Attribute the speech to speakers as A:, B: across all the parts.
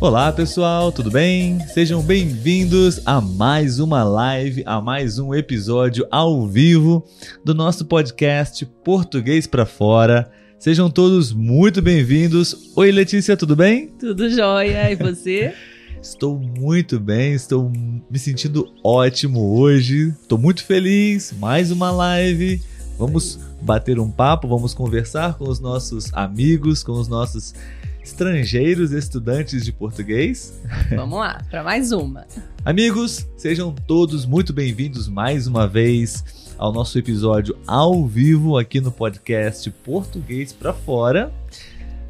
A: Olá pessoal, tudo bem? Sejam bem-vindos a mais uma live, a mais um episódio ao vivo do nosso podcast Português para Fora. Sejam todos muito bem-vindos. Oi Letícia, tudo bem?
B: Tudo jóia, e você?
A: Estou muito bem, estou me sentindo ótimo hoje. Estou muito feliz. Mais uma live. Vamos bater um papo, vamos conversar com os nossos amigos, com os nossos estrangeiros estudantes de português.
B: Vamos lá, para mais uma.
A: Amigos, sejam todos muito bem-vindos mais uma vez ao nosso episódio ao vivo aqui no podcast Português para Fora.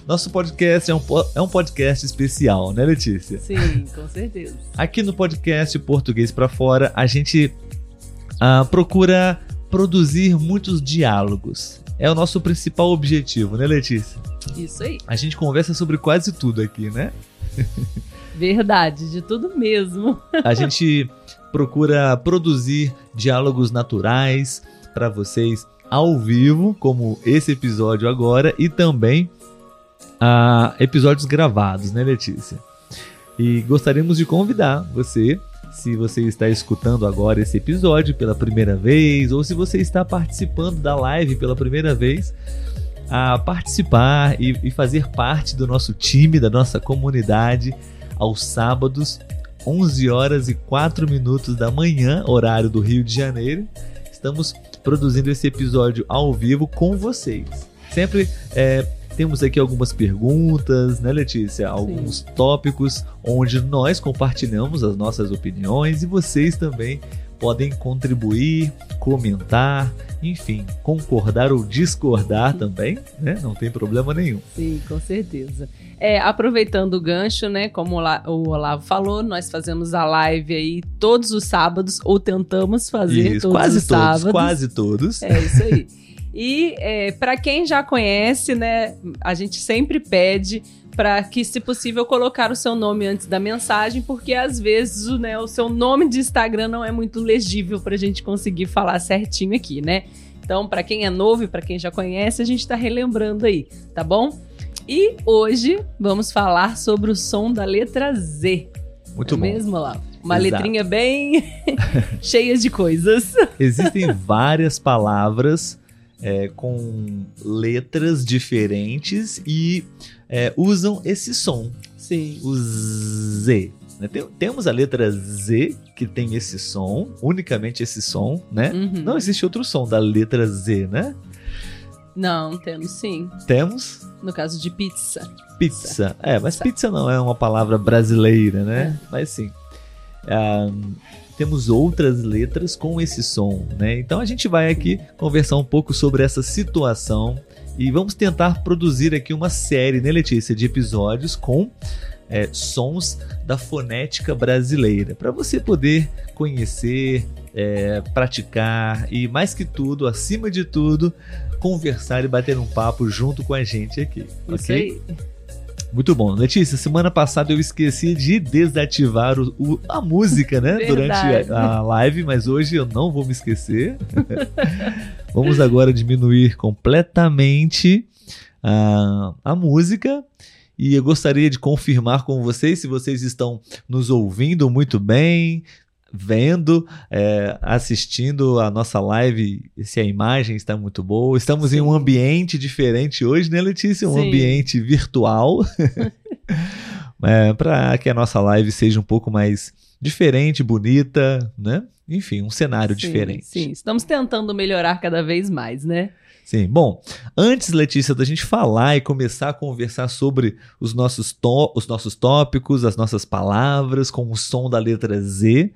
A: Nosso podcast é um, é um podcast especial, né, Letícia?
B: Sim, com certeza.
A: Aqui no podcast Português para Fora, a gente uh, procura produzir muitos diálogos. É o nosso principal objetivo, né, Letícia?
B: Isso aí.
A: A gente conversa sobre quase tudo aqui, né?
B: Verdade, de tudo mesmo.
A: a gente procura produzir diálogos naturais para vocês ao vivo, como esse episódio agora, e também uh, episódios gravados, né, Letícia? E gostaríamos de convidar você se você está escutando agora esse episódio pela primeira vez ou se você está participando da live pela primeira vez, a participar e, e fazer parte do nosso time, da nossa comunidade, aos sábados, 11 horas e 4 minutos da manhã, horário do Rio de Janeiro. Estamos produzindo esse episódio ao vivo com vocês. Sempre é, temos aqui algumas perguntas, né, Letícia? Alguns Sim. tópicos onde nós compartilhamos as nossas opiniões e vocês também podem contribuir, comentar, enfim, concordar ou discordar também, né? Não tem problema nenhum.
B: Sim, com certeza. É, aproveitando o gancho, né? Como o Olavo falou, nós fazemos a live aí todos os sábados, ou tentamos fazer isso, todos
A: quase
B: os
A: todos,
B: sábados.
A: Quase todos.
B: É isso aí. E é, para quem já conhece, né, a gente sempre pede para que, se possível, colocar o seu nome antes da mensagem, porque às vezes né, o seu nome de Instagram não é muito legível para a gente conseguir falar certinho aqui, né? Então, para quem é novo e para quem já conhece, a gente está relembrando aí, tá bom? E hoje vamos falar sobre o som da letra Z.
A: Muito
B: é
A: bom.
B: mesmo, lá? Uma Exato. letrinha bem cheia de coisas.
A: Existem várias palavras é, com letras diferentes e é, usam esse som.
B: Sim.
A: O Z. Né? Tem, temos a letra Z, que tem esse som, unicamente esse som, né? Uhum. Não existe outro som da letra Z, né?
B: Não, temos sim.
A: Temos?
B: No caso de pizza.
A: Pizza. É, mas pizza não é uma palavra brasileira, né? É. Mas sim. Um, temos outras letras com esse som, né? Então a gente vai aqui conversar um pouco sobre essa situação e vamos tentar produzir aqui uma série, né, Letícia, de episódios com é, sons da fonética brasileira, para você poder conhecer, é, praticar e, mais que tudo, acima de tudo, conversar e bater um papo junto com a gente aqui.
B: Isso
A: ok?
B: Aí.
A: Muito bom. Letícia, semana passada eu esqueci de desativar o, o, a música, né? Durante a, a, live, mas hoje eu não vou me esquecer. Vamos agora diminuir completamente a, a música. E eu gostaria de confirmar com vocês se vocês estão nos ouvindo muito bem, vendo, é, assistindo a nossa live, se a imagem está muito boa. Estamos Sim. em um ambiente diferente hoje, né, Letícia? Um Sim. ambiente virtual. é, Para que a nossa live seja um pouco mais diferente, bonita, né? Enfim, um cenário
B: sim,
A: diferente.
B: Sim, estamos tentando melhorar cada vez mais, né?
A: Sim, bom, antes, Letícia, da gente falar e começar a conversar sobre os nossos, os nossos tópicos, as nossas palavras, com o som da letra Z,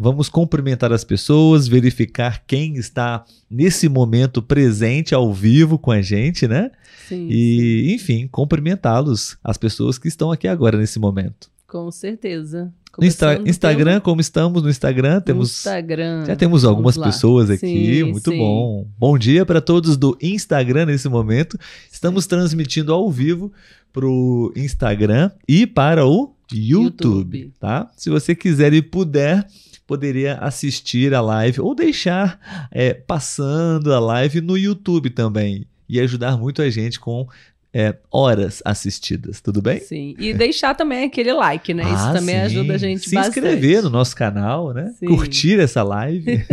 A: vamos cumprimentar as pessoas, verificar quem está nesse momento presente ao vivo com a gente, né?
B: Sim.
A: E, enfim, cumprimentá-los, as pessoas que estão aqui agora nesse momento.
B: Com certeza.
A: No Insta Instagram, pelo... como estamos no Instagram, temos
B: Instagram.
A: já temos algumas pessoas aqui, sim, muito sim. bom. Bom dia para todos do Instagram nesse momento. Estamos transmitindo ao vivo para o Instagram e para o YouTube, YouTube, tá? Se você quiser e puder, poderia assistir a live ou deixar é, passando a live no YouTube também e ajudar muito a gente com é, horas assistidas, tudo bem?
B: Sim. E deixar também aquele like, né? Isso
A: Ah,
B: também
A: sim.
B: ajuda a gente
A: Se
B: bastante.
A: inscrever no nosso canal, né?
B: Sim.
A: Curtir essa live.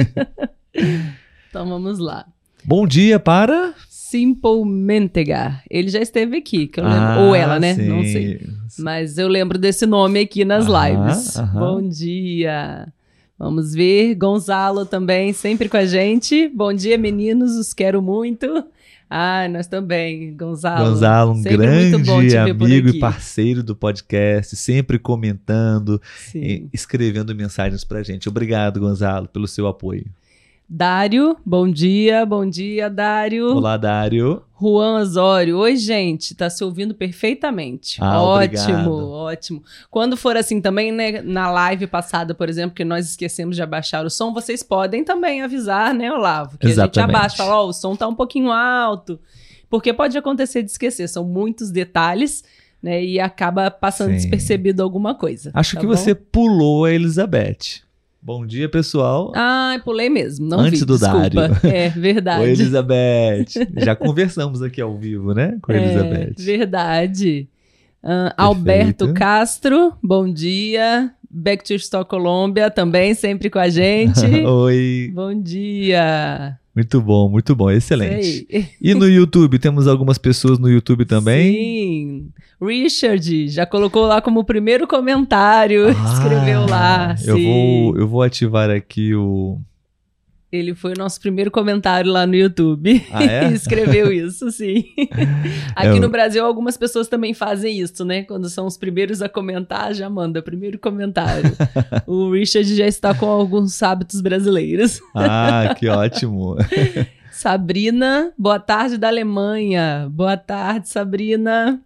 B: Então vamos lá.
A: Bom dia para.
B: Simple Mentegar. Ele já esteve aqui, que eu lembro.
A: Ah,
B: Ou ela, né? Não
A: sim.
B: sei. Mas eu lembro desse nome aqui nas lives. Bom dia. Vamos ver. Gonzalo também, sempre com a gente. Bom dia, meninos. Os quero muito. Ah, nós também, Gonzalo.
A: Gonzalo, um grande amigo e parceiro do podcast, sempre comentando,
B: Sim.
A: e escrevendo mensagens pra gente. Obrigado, Gonzalo, pelo seu apoio.
B: Dário, bom dia. Bom dia, Dário.
A: Olá, Dário.
B: Juan Osório. Oi, gente, tá se ouvindo perfeitamente.
A: Ah,
B: ótimo,
A: obrigado.
B: ótimo. Quando for assim também, né, na live passada, por exemplo, que nós esquecemos de abaixar o som, vocês podem também avisar, né, Olavo? Que a gente
A: Exatamente.
B: abaixa, fala, ó, o som tá um pouquinho alto. Porque pode acontecer de esquecer, são muitos detalhes, né, e acaba passando
A: Sim.
B: despercebido alguma coisa.
A: Acho
B: tá
A: que
B: bom?
A: você pulou a Elizabeth. Bom dia, pessoal.
B: Ai, pulei mesmo, não
A: Antes
B: vi,
A: do
B: desculpa.
A: Dário.
B: É, verdade.
A: Oi, Elizabeth. Já conversamos aqui ao vivo, né? Com a
B: É,
A: Elizabeth.
B: verdade. Ah, Alberto Castro, bom dia. Back to Stock Colômbia também, sempre com a gente.
A: Oi.
B: bom dia.
A: Muito bom, muito bom. Excelente.
B: Sei.
A: E no YouTube? Temos algumas pessoas no YouTube também?
B: Sim. Richard já colocou lá como primeiro comentário, escreveu lá.
A: Ah, Eu
B: sim.
A: vou, eu vou ativar aqui o.
B: Ele foi o nosso primeiro comentário lá no YouTube.
A: Ah, é?
B: Escreveu isso, sim. Aqui
A: Eu-
B: no Brasil, algumas pessoas também fazem isso, né? Quando são os primeiros a comentar, já manda primeiro comentário. o Richard já está com alguns hábitos brasileiros.
A: Ah, que ótimo.
B: Sabrina, boa tarde da Alemanha. Boa tarde, Sabrina.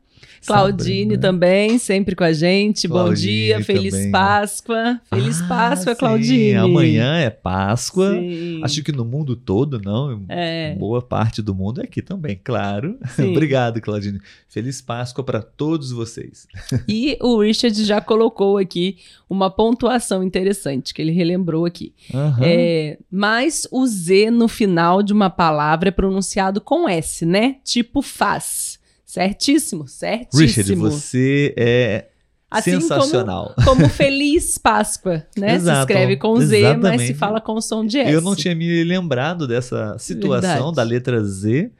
B: Claudine
A: Sabrina.
B: também, sempre com a gente. Bom
A: Claudine
B: dia, feliz
A: também.
B: Páscoa. Feliz
A: Ah,
B: Páscoa,
A: sim,
B: Claudine.
A: Amanhã é Páscoa.
B: Sim.
A: Acho que no mundo todo, não.
B: É.
A: Boa parte do mundo é aqui também, claro. Obrigado, Claudine. Feliz Páscoa para todos vocês.
B: E o Richard já colocou aqui uma pontuação interessante que ele relembrou aqui.
A: Aham.
B: É, mas o Z no final de uma palavra é pronunciado com S, né? Tipo faz. Certíssimo, certíssimo.
A: Richard, você é
B: Assim
A: sensacional.
B: Como, como Feliz Páscoa, né?
A: Exato,
B: Se escreve com Z, mas
A: exatamente.
B: se fala com som de S.
A: Eu não tinha me lembrado dessa situação
B: Verdade.
A: da letra Z.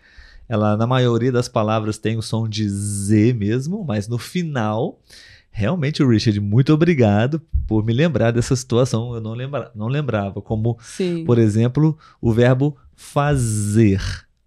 A: Ela, na maioria das palavras, tem o som de Z mesmo, mas no final, realmente, Richard, muito obrigado por me lembrar dessa situação. Eu não, lembra, não lembrava. Como,
B: Sim.
A: por exemplo, o verbo fazer.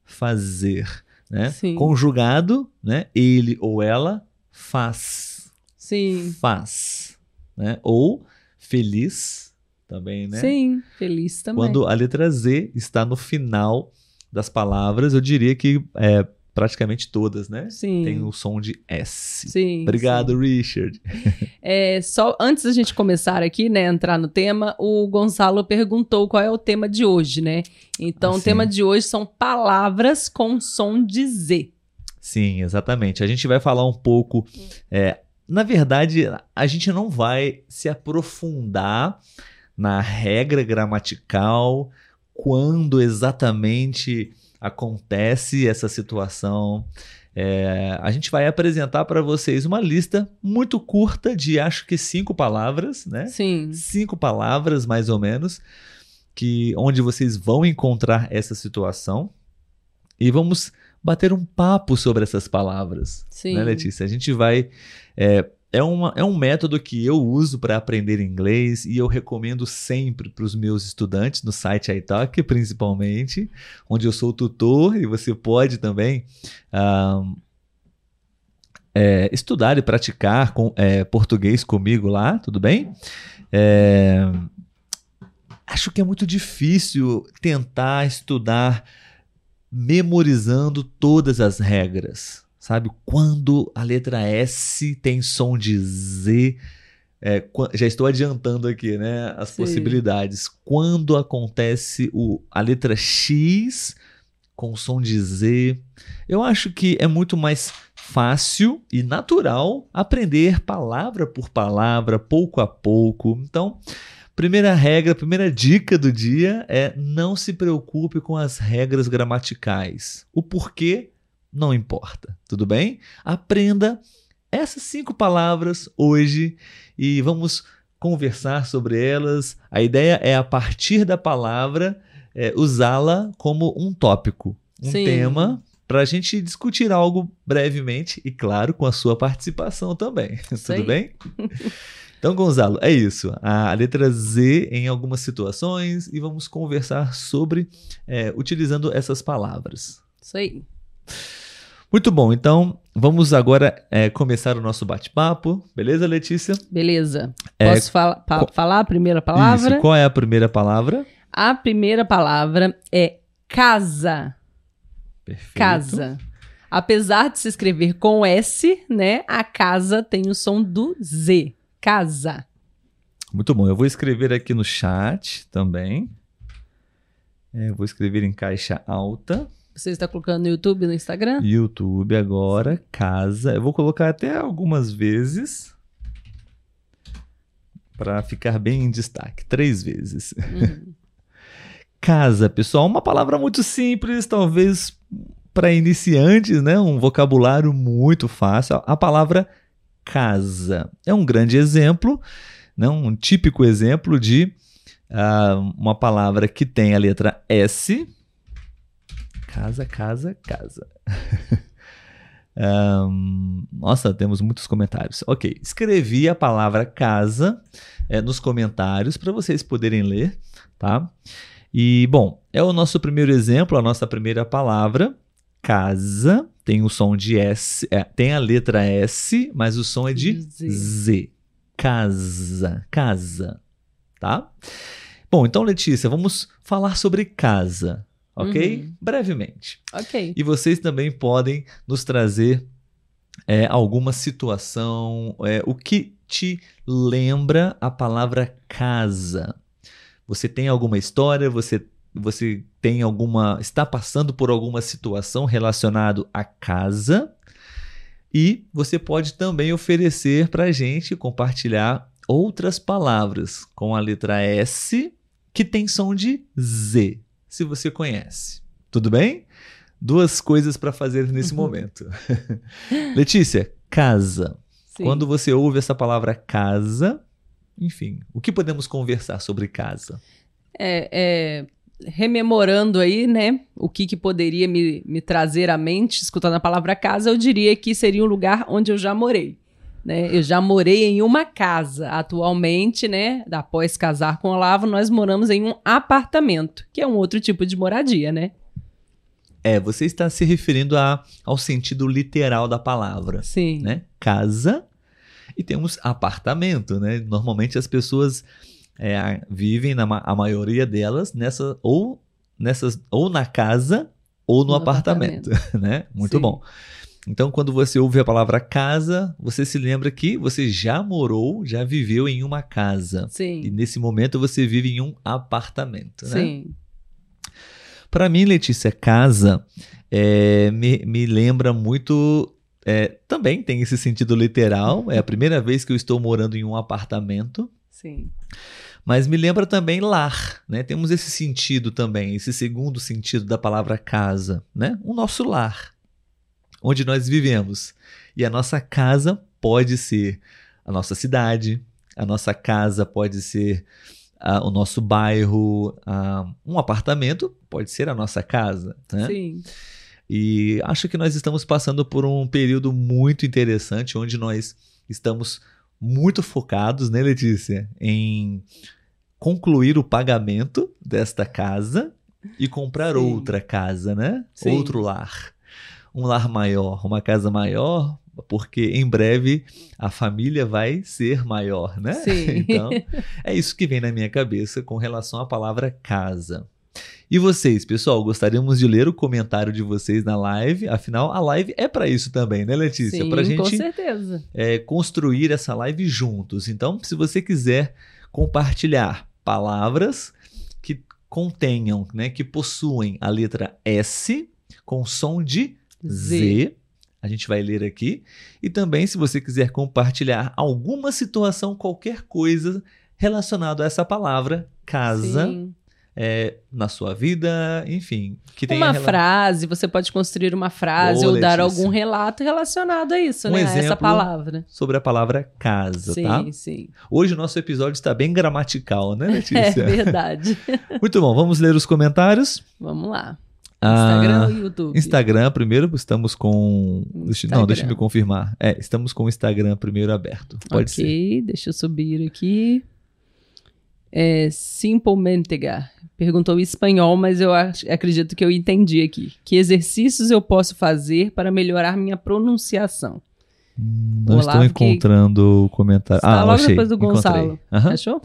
A: Fazer. Né?
B: Sim.
A: Conjugado, né? ele ou ela faz.
B: Sim.
A: Faz. Né? Ou feliz também, né?
B: Sim, feliz também.
A: Quando a letra Z está no final das palavras, eu diria que é, praticamente todas, né?
B: Sim.
A: Tem o som de S.
B: Sim.
A: Obrigado, Richard.
B: É, só antes da gente começar aqui, né, entrar no tema, o Gonçalo perguntou qual é o tema de hoje, né? Então,
A: Ah,
B: o
A: sim.
B: tema de hoje são palavras com som de Z.
A: Sim, exatamente. A gente vai falar um pouco. é, na verdade, a gente não vai se aprofundar na regra gramatical, quando exatamente acontece essa situação. É, a gente vai apresentar para vocês uma lista muito curta de acho que cinco palavras, né?
B: Sim.
A: cinco palavras mais ou menos que onde vocês vão encontrar essa situação e vamos bater um papo sobre essas palavras,
B: Sim.
A: né, Letícia? A gente vai é, é, uma, é um método que eu uso para aprender inglês e eu recomendo sempre para os meus estudantes no site iTalk, principalmente, onde eu sou tutor e você pode também é, estudar e praticar com, é, português comigo lá, tudo bem? É, acho que é muito difícil tentar estudar memorizando todas as regras, sabe? Quando a letra S tem som de Z, é, já estou adiantando aqui, né? As
B: Sim.
A: possibilidades. Quando acontece o, a letra X com som de Z, eu acho que é muito mais fácil e natural aprender palavra por palavra, pouco a pouco. Então, primeira regra, primeira dica do dia é não se preocupe com as regras gramaticais. O porquê não importa, tudo bem? Aprenda essas cinco palavras hoje e vamos conversar sobre elas. A ideia é, a partir da palavra, é, usá-la como um tópico, um
B: Sim.
A: tema, para a gente discutir algo brevemente e, claro, com a sua participação também. Tudo bem? Então, Gonzalo, é isso. A letra Z em algumas situações e vamos conversar sobre é, utilizando essas palavras.
B: Isso aí.
A: Muito bom, então vamos agora é, começar o nosso bate-papo, beleza, Letícia?
B: Beleza.
A: É,
B: Posso fala- pa-
A: co-
B: falar a primeira palavra?
A: Isso, qual é a primeira palavra?
B: A primeira palavra é casa.
A: Perfeito.
B: Casa. Apesar de se escrever com S, né? A casa tem o som do Z. Casa.
A: Muito bom, eu vou escrever aqui no chat também. É, vou escrever em caixa alta.
B: Você está colocando no YouTube, no Instagram?
A: YouTube agora, casa. Eu vou colocar até algumas vezes para ficar bem em destaque. Três vezes.
B: Uhum.
A: Casa, pessoal, uma palavra muito simples, talvez para iniciantes, né? Um vocabulário muito fácil. A palavra casa é um grande exemplo, né? um típico exemplo de ah, uma palavra que tem a letra S. Casa, casa, casa. Ahn, nossa, temos muitos comentários. Ok, escrevi a palavra casa eh, nos comentários para vocês poderem ler, tá? E, bom, é o nosso primeiro exemplo, a nossa primeira palavra, casa, tem o som de S, é, tem a letra S, mas o som é de
B: Z.
A: Z. Casa, casa, tá? Bom, então, Letícia, vamos falar sobre casa, ok?
B: Uhum.
A: Brevemente.
B: Ok.
A: E vocês também podem nos trazer é, alguma situação, é, o que te lembra a palavra casa. Você tem alguma história? Você, você tem alguma. está passando por alguma situação relacionada à casa? E você pode também oferecer para a gente compartilhar outras palavras com a letra S que tem som de Z, se você conhece. Tudo bem? Duas coisas para fazer nesse momento. Letícia, casa.
B: Sim.
A: Quando você ouve essa palavra casa, enfim, o que podemos conversar sobre casa?
B: É, é, rememorando aí, né, o que, que poderia me, me trazer à mente, escutando a palavra casa, eu diria que seria um lugar onde eu já morei. Né? Eu já morei em uma casa. Atualmente, né, após casar com o Olavo, nós moramos em um apartamento, que é um outro tipo de moradia, né?
A: É, você está se referindo a, ao sentido literal da palavra,
B: Sim.
A: né? Casa e temos apartamento, né? Normalmente as pessoas é, vivem, na, a maioria delas, nessa ou nessas ou na casa ou no,
B: No
A: apartamento, né? Muito
B: Sim.
A: bom. Então, quando você ouve a palavra casa, você se lembra que você já morou, já viveu em uma casa. E
B: Sim.
A: nesse momento você vive em um apartamento, né?
B: Sim.
A: Para mim, Letícia, casa é, me, me lembra muito. é, também tem esse sentido literal. É a primeira vez que eu estou morando em um apartamento.
B: Sim.
A: Mas me lembra também lar, né? Temos esse sentido também, esse segundo sentido da palavra casa, né? O nosso lar, onde nós vivemos. E a nossa casa pode ser a nossa cidade, a nossa casa pode ser ah, o nosso bairro, ah, um apartamento pode ser a nossa casa, né?
B: Sim.
A: E acho que nós estamos passando por um período muito interessante, onde nós estamos muito focados, né, Letícia, em concluir o pagamento desta casa e comprar
B: Sim.
A: outra casa, né?
B: Sim.
A: Outro lar. Um lar maior, uma casa maior, porque em breve a família vai ser maior, né?
B: Sim.
A: Então, é isso que vem na minha cabeça com relação à palavra casa. E vocês, pessoal, gostaríamos de ler o comentário de vocês na live. Afinal, a live é para isso também, né, Letícia? Para
B: com
A: gente
B: certeza.
A: é, construir essa live juntos. Então, se você quiser compartilhar palavras que contenham, né, que possuem a letra S com som de Z.
B: Z.
A: A gente vai ler aqui. E também, se você quiser compartilhar alguma situação, qualquer coisa relacionada a essa palavra, casa,
B: Sim.
A: é, na sua vida, enfim. Que tenha
B: uma
A: rela-
B: frase, você pode construir uma frase
A: Boa,
B: ou dar
A: Letícia.
B: algum relato relacionado a isso,
A: Um
B: né? A essa
A: exemplo
B: palavra.
A: sobre a palavra casa,
B: Sim,
A: tá?
B: sim.
A: Hoje o nosso episódio está bem gramatical, né,
B: É
A: Letícia?
B: verdade.
A: Muito bom, vamos ler os comentários.
B: Vamos lá.
A: Ah,
B: Instagram ou YouTube?
A: Instagram primeiro, estamos com. Deixa- Não, deixa eu me
B: Instagram.
A: confirmar. É, estamos com o Instagram primeiro aberto. Pode ser.
B: ok, deixa eu subir aqui. É, Simple Mentega perguntou em espanhol, mas eu acredito que eu entendi aqui. Que exercícios eu posso fazer para melhorar minha pronunciação?
A: Hum, Não
B: Olavo,
A: estou encontrando o comentário.
B: Está
A: ah,
B: logo
A: achei.
B: depois do. Gonçalo.
A: Aham.
B: Achou?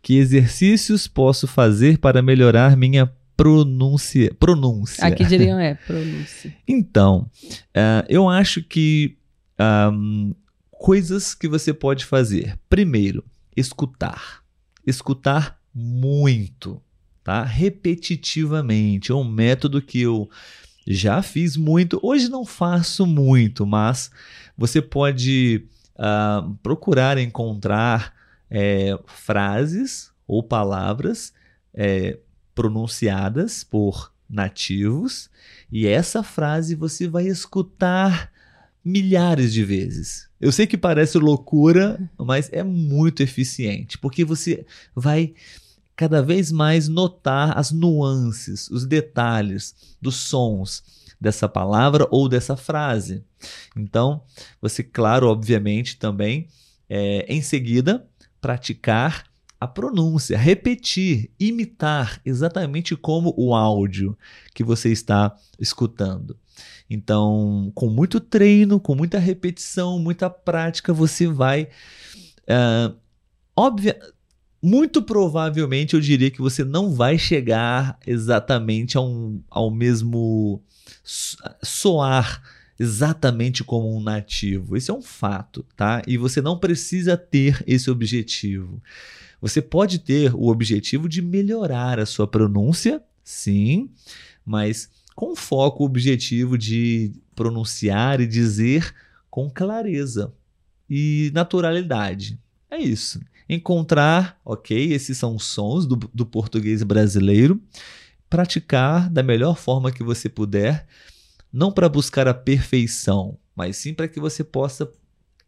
A: Que exercícios posso fazer para melhorar minha pronúncia? Pronúncia.
B: Aqui diriam é pronúncia.
A: Então, ah, eu acho que ahm, coisas que você pode fazer. Primeiro, escutar. Escutar muito, tá? Repetitivamente. É um método que eu já fiz muito. Hoje não faço muito, mas você pode ah, procurar encontrar eh, frases ou palavras eh, pronunciadas por nativos e essa frase você vai escutar milhares de vezes. Eu sei que parece loucura, mas é muito eficiente, porque você vai cada vez mais notar as nuances, os detalhes dos sons dessa palavra ou dessa frase. Então, você, claro, obviamente, também, é, em seguida, praticar a pronúncia, repetir, imitar exatamente como o áudio que você está escutando. Então, com muito treino, com muita repetição, muita prática, você vai. ah, óbvia, muito provavelmente eu diria que você não vai chegar exatamente ao, ao mesmo so- soar exatamente como um nativo. Isso é um fato, tá? E você não precisa ter esse objetivo. Você pode ter o objetivo de melhorar a sua pronúncia, sim, mas com foco objetivo de pronunciar e dizer com clareza e naturalidade. É isso. Encontrar, ok, esses são os sons do, do português brasileiro, praticar da melhor forma que você puder, não para buscar a perfeição, mas sim para que você possa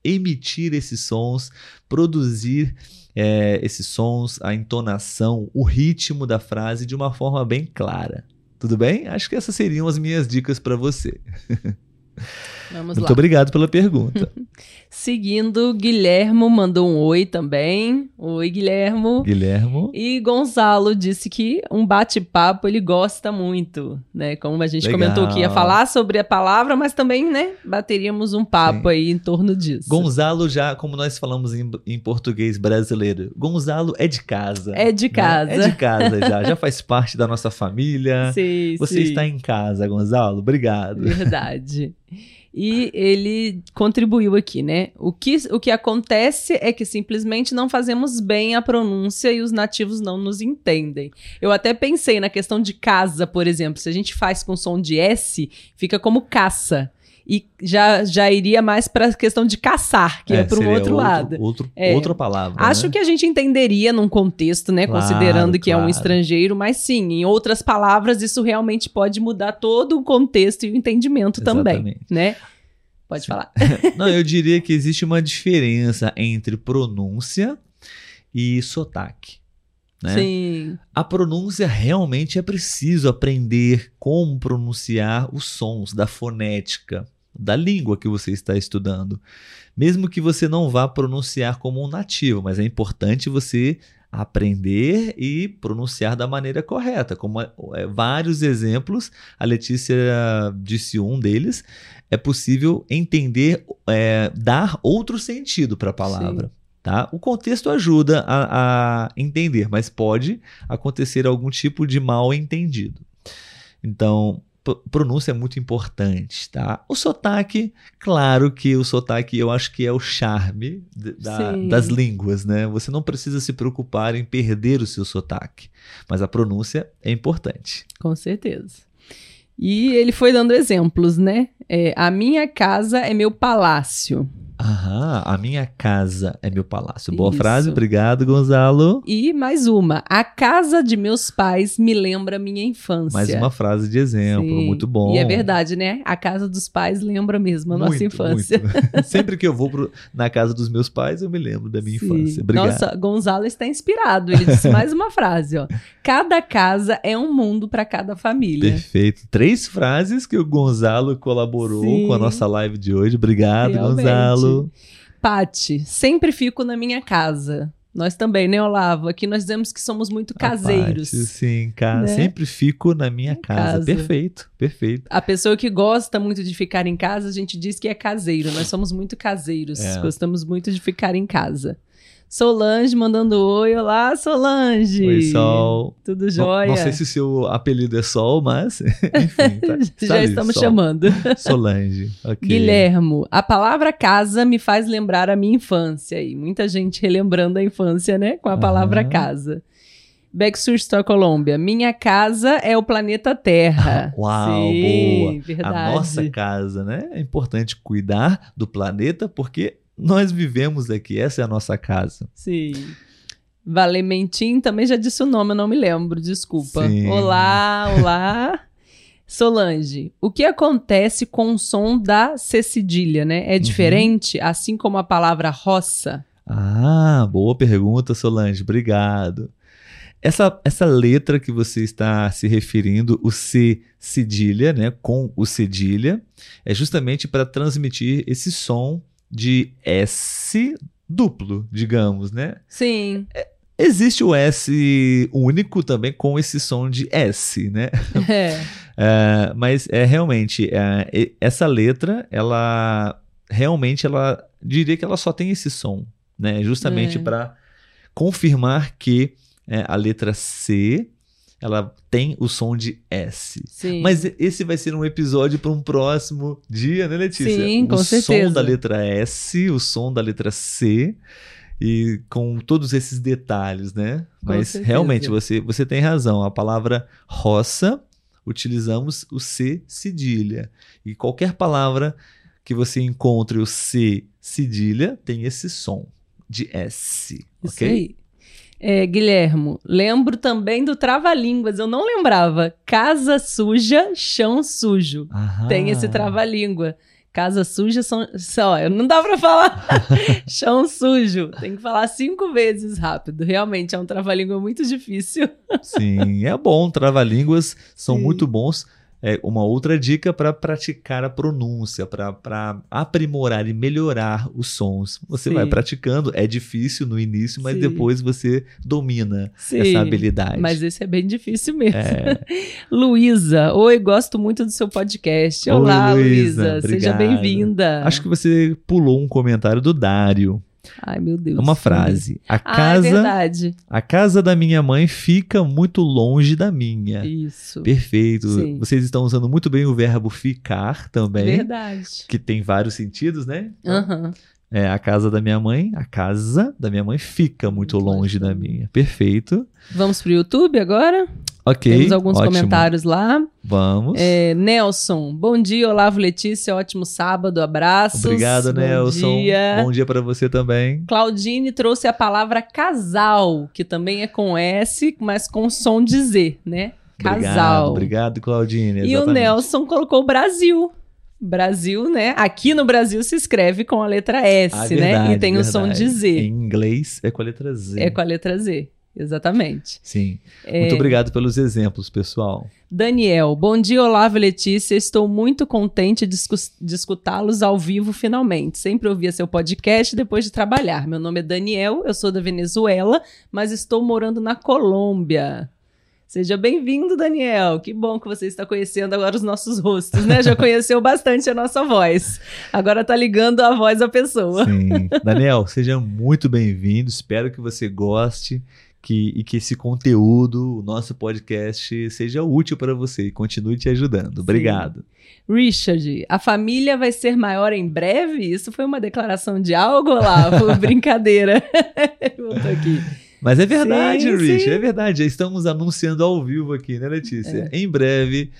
A: emitir esses sons, produzir é, esses sons, a entonação, o ritmo da frase de uma forma bem clara. Tudo bem? Acho que essas seriam as minhas dicas para você.
B: Vamos
A: Muito
B: lá.
A: obrigado pela pergunta.
B: Seguindo, Guilhermo mandou um oi também. Oi, Guilhermo.
A: Guilhermo.
B: E Gonçalo disse que um bate-papo ele gosta muito, né? Como a gente
A: Legal.
B: comentou que ia falar sobre a palavra, mas também, né, bateríamos um papo
A: Sim.
B: aí em torno disso.
A: Gonzalo já, como nós falamos em, em português brasileiro, Gonzalo é de casa.
B: É de
A: né?
B: casa.
A: É de casa já, já faz parte da nossa família.
B: Sim,
A: Você
B: sim.
A: está em casa, Gonzalo. Obrigado.
B: Verdade. E ele contribuiu aqui, né? O que, o que acontece é que simplesmente não fazemos bem a pronúncia e os nativos não nos entendem. Eu até pensei na questão de casa, por exemplo. Se a gente faz com som de S, fica como caça. E já, já iria mais para a questão de caçar, que é, para um
A: seria
B: outro, lado.
A: Outro,
B: É.
A: Outra palavra.
B: Acho
A: né?
B: que a gente entenderia num contexto, né?
A: Claro,
B: considerando que é um
A: claro.
B: estrangeiro, mas sim, em outras palavras, isso realmente pode mudar todo o contexto e o entendimento também,
A: Exatamente.
B: né? Pode
A: Sim.
B: falar.
A: Não, eu diria que existe uma diferença entre pronúncia e sotaque. Né?
B: Sim,
A: A pronúncia realmente é preciso aprender como pronunciar os sons da fonética da língua que você está estudando. Mesmo que você não vá pronunciar como um nativo, mas é importante você aprender e pronunciar da maneira correta. Como é, é, vários exemplos, a Letícia disse um deles, é possível entender, é, dar outro sentido para a palavra. Tá? O contexto ajuda a, a entender, mas pode acontecer algum tipo de mal entendido. Então, pronúncia é muito importante, tá? O sotaque, claro que o sotaque eu acho que é o charme da- das línguas, né? Você não precisa se preocupar em perder o seu sotaque, mas a pronúncia é importante.
B: com certeza. E ele foi dando exemplos, né? É, a minha casa é meu palácio.
A: Aham, a minha casa é meu palácio. Boa
B: Isso.
A: frase, obrigado, Gonzalo.
B: E mais uma. A casa de meus pais me lembra minha infância.
A: Mais uma frase de exemplo,
B: Sim.
A: muito bom.
B: E é verdade, né? A casa dos pais lembra mesmo a nossa
A: Muito,
B: infância.
A: muito. Sempre que eu vou pro- na casa dos meus pais, eu me lembro da minha
B: Sim.
A: infância. Obrigado.
B: Nossa, Gonzalo está inspirado. Ele disse mais uma frase, ó. Cada casa é um mundo para cada família.
A: Perfeito. Três frases que o Gonzalo colaborou
B: Sim.
A: com a nossa live de hoje. Obrigado,
B: Realmente.
A: Gonzalo.
B: Pati, sempre fico na minha casa. Nós também, né, Olavo? Aqui nós dizemos que somos muito caseiros.
A: Sim, ca-
B: Né?
A: sempre fico na minha casa.
B: casa.
A: Perfeito, perfeito.
B: A pessoa que gosta muito de ficar em casa, a gente diz que é caseiro. Nós somos muito caseiros.
A: É.
B: Gostamos muito de ficar em casa. Solange mandando oi. Olá, Solange.
A: Oi, Sol.
B: Tudo
A: Não,
B: jóia?
A: não sei se o seu apelido é Sol, mas enfim, tá, tá
B: Já
A: ali,
B: estamos
A: Sol.
B: chamando.
A: Solange. ok.
B: Guilhermo, a palavra casa me faz lembrar a minha infância. E muita gente relembrando a infância, né? Com a palavra
A: Aham.
B: casa. Backsurster Colômbia, minha casa é o planeta Terra.
A: Uau,
B: Sim,
A: boa.
B: Verdade.
A: A nossa casa, né? É importante cuidar do planeta porque nós vivemos aqui. Essa é a nossa casa.
B: Sim. Valementim também já disse o nome, eu não me lembro, desculpa.
A: Sim.
B: Olá, olá. Solange, o que acontece com o som da C cedilha, né?
A: Uhum.
B: É diferente, assim como a palavra roça?
A: Ah, boa pergunta, Solange. Obrigado. Essa, essa letra que você está se referindo, o C cedilha, né, com o cedilha, é justamente para transmitir esse som de S duplo, digamos, né?
B: Sim.
A: Existe o S único também com esse som de S, né?
B: É.
A: É, mas é realmente é, essa letra, ela realmente ela diria que ela só tem esse som, né? Justamente
B: É.
A: para confirmar que é, a letra C ela tem o som de S.
B: Sim.
A: Mas esse vai ser um episódio para um próximo dia, né, Letícia?
B: Sim, com
A: o som
B: certeza.
A: da letra S, o som da letra C e com todos esses detalhes, né?
B: Com
A: Mas
B: certeza.
A: realmente você, você tem razão. A palavra roça, utilizamos o C cedilha. E qualquer palavra que você encontre o C cedilha tem esse som de S,
B: Isso
A: ok?
B: aí. É, Guilhermo, lembro também do trava-línguas. Eu não lembrava. Casa suja, chão sujo.
A: Aham.
B: Tem esse trava-língua. Casa suja, são, só, não dá pra falar chão sujo. Tem que falar cinco vezes rápido. Realmente é um trava-língua muito difícil.
A: Sim, é bom. Trava-línguas são
B: Sim.
A: muito bons. É uma outra dica para praticar a pronúncia, para aprimorar e melhorar os sons. Você
B: Sim.
A: vai praticando, é difícil no início, mas
B: Sim.
A: depois você domina
B: Sim,
A: essa habilidade.
B: Mas esse é bem difícil mesmo.
A: É.
B: Luísa, oi, gosto muito do seu podcast. Olá,
A: Luísa.
B: Seja bem-vinda.
A: Acho que você pulou um comentário do Dário.
B: Ai, meu Deus.
A: Uma frase. A
B: Ah, é
A: casa,
B: verdade.
A: a casa da minha mãe fica muito longe da minha.
B: Isso.
A: Perfeito.
B: Sim.
A: Vocês estão usando muito bem o verbo ficar também,
B: Verdade.
A: que tem vários sentidos, né?
B: Aham.
A: É, a casa da minha mãe, a casa da minha mãe fica muito longe da minha. Perfeito.
B: Vamos pro YouTube agora?
A: Ok.
B: Temos alguns
A: ótimo.
B: comentários lá.
A: Vamos.
B: É, Nelson, bom dia, Olavo Letícia, ótimo sábado, abraços.
A: Obrigado,
B: bom
A: Nelson.
B: Dia.
A: Bom dia para você também.
B: Claudine trouxe a palavra casal, que também é com S, mas com som de Z, né?
A: Obrigado,
B: Casal.
A: obrigado, Claudine.
B: E o
A: exatamente.
B: Nelson colocou Brasil. Brasil, né? Aqui no Brasil se escreve com a letra S,
A: Ah,
B: né?
A: verdade,
B: E tem o som
A: verdade.
B: de Z.
A: Em inglês é com a letra Z.
B: É com a letra Z. Exatamente.
A: Sim.
B: É,
A: Muito obrigado pelos exemplos, pessoal.
B: Daniel, bom dia, Olavo e Letícia. Estou muito contente de, de escutá-los ao vivo finalmente. Sempre ouvia seu podcast depois de trabalhar. Meu nome é Daniel, eu sou da Venezuela, mas estou morando na Colômbia. Seja bem-vindo, Daniel. Que bom que você está conhecendo agora os nossos rostos, né? Já conheceu bastante a nossa voz. Agora está ligando a voz à pessoa.
A: Sim. Daniel, seja muito bem-vindo. Espero que você goste que, e que esse conteúdo, o nosso podcast, seja útil para você e continue te ajudando. Obrigado.
B: Richard, a família vai ser maior em breve? Isso foi uma declaração de algo, Olavo? Brincadeira. Botou aqui.
A: Mas é verdade,
B: Sim,
A: Rich,
B: sim.
A: é verdade. Já estamos anunciando ao vivo aqui, né, Letícia? Em breve,